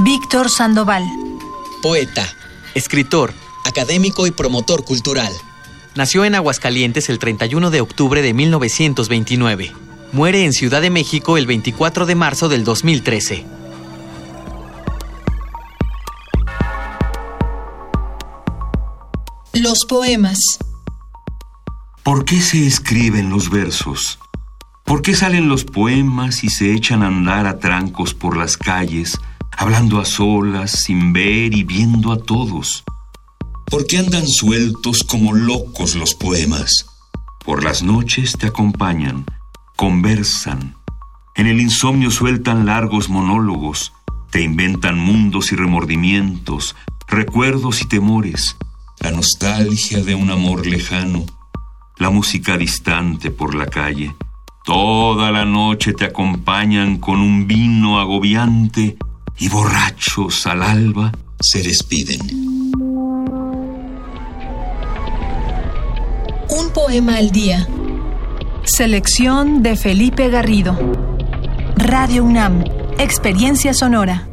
Víctor Sandoval. Poeta, Escritor. académico y promotor cultural. Nació en Aguascalientes el 31 de octubre de 1929. Muere en Ciudad de México el 24 de marzo del 2013. Los poemas. ¿Por qué se escriben los versos? ¿Por qué salen los poemas y se echan a andar a trancos por las calles, hablando a solas, sin ver y viendo a todos? ¿Por qué andan sueltos como locos los poemas? Por las noches te acompañan, conversan. En el insomnio sueltan largos monólogos, te inventan mundos y remordimientos, recuerdos y temores, La nostalgia de un amor lejano. la música distante por la calle. Toda la noche te acompañan con un vino agobiante y borrachos al alba. Se despiden. Un poema al día. Selección de Felipe Garrido. Radio UNAM. Experiencia sonora.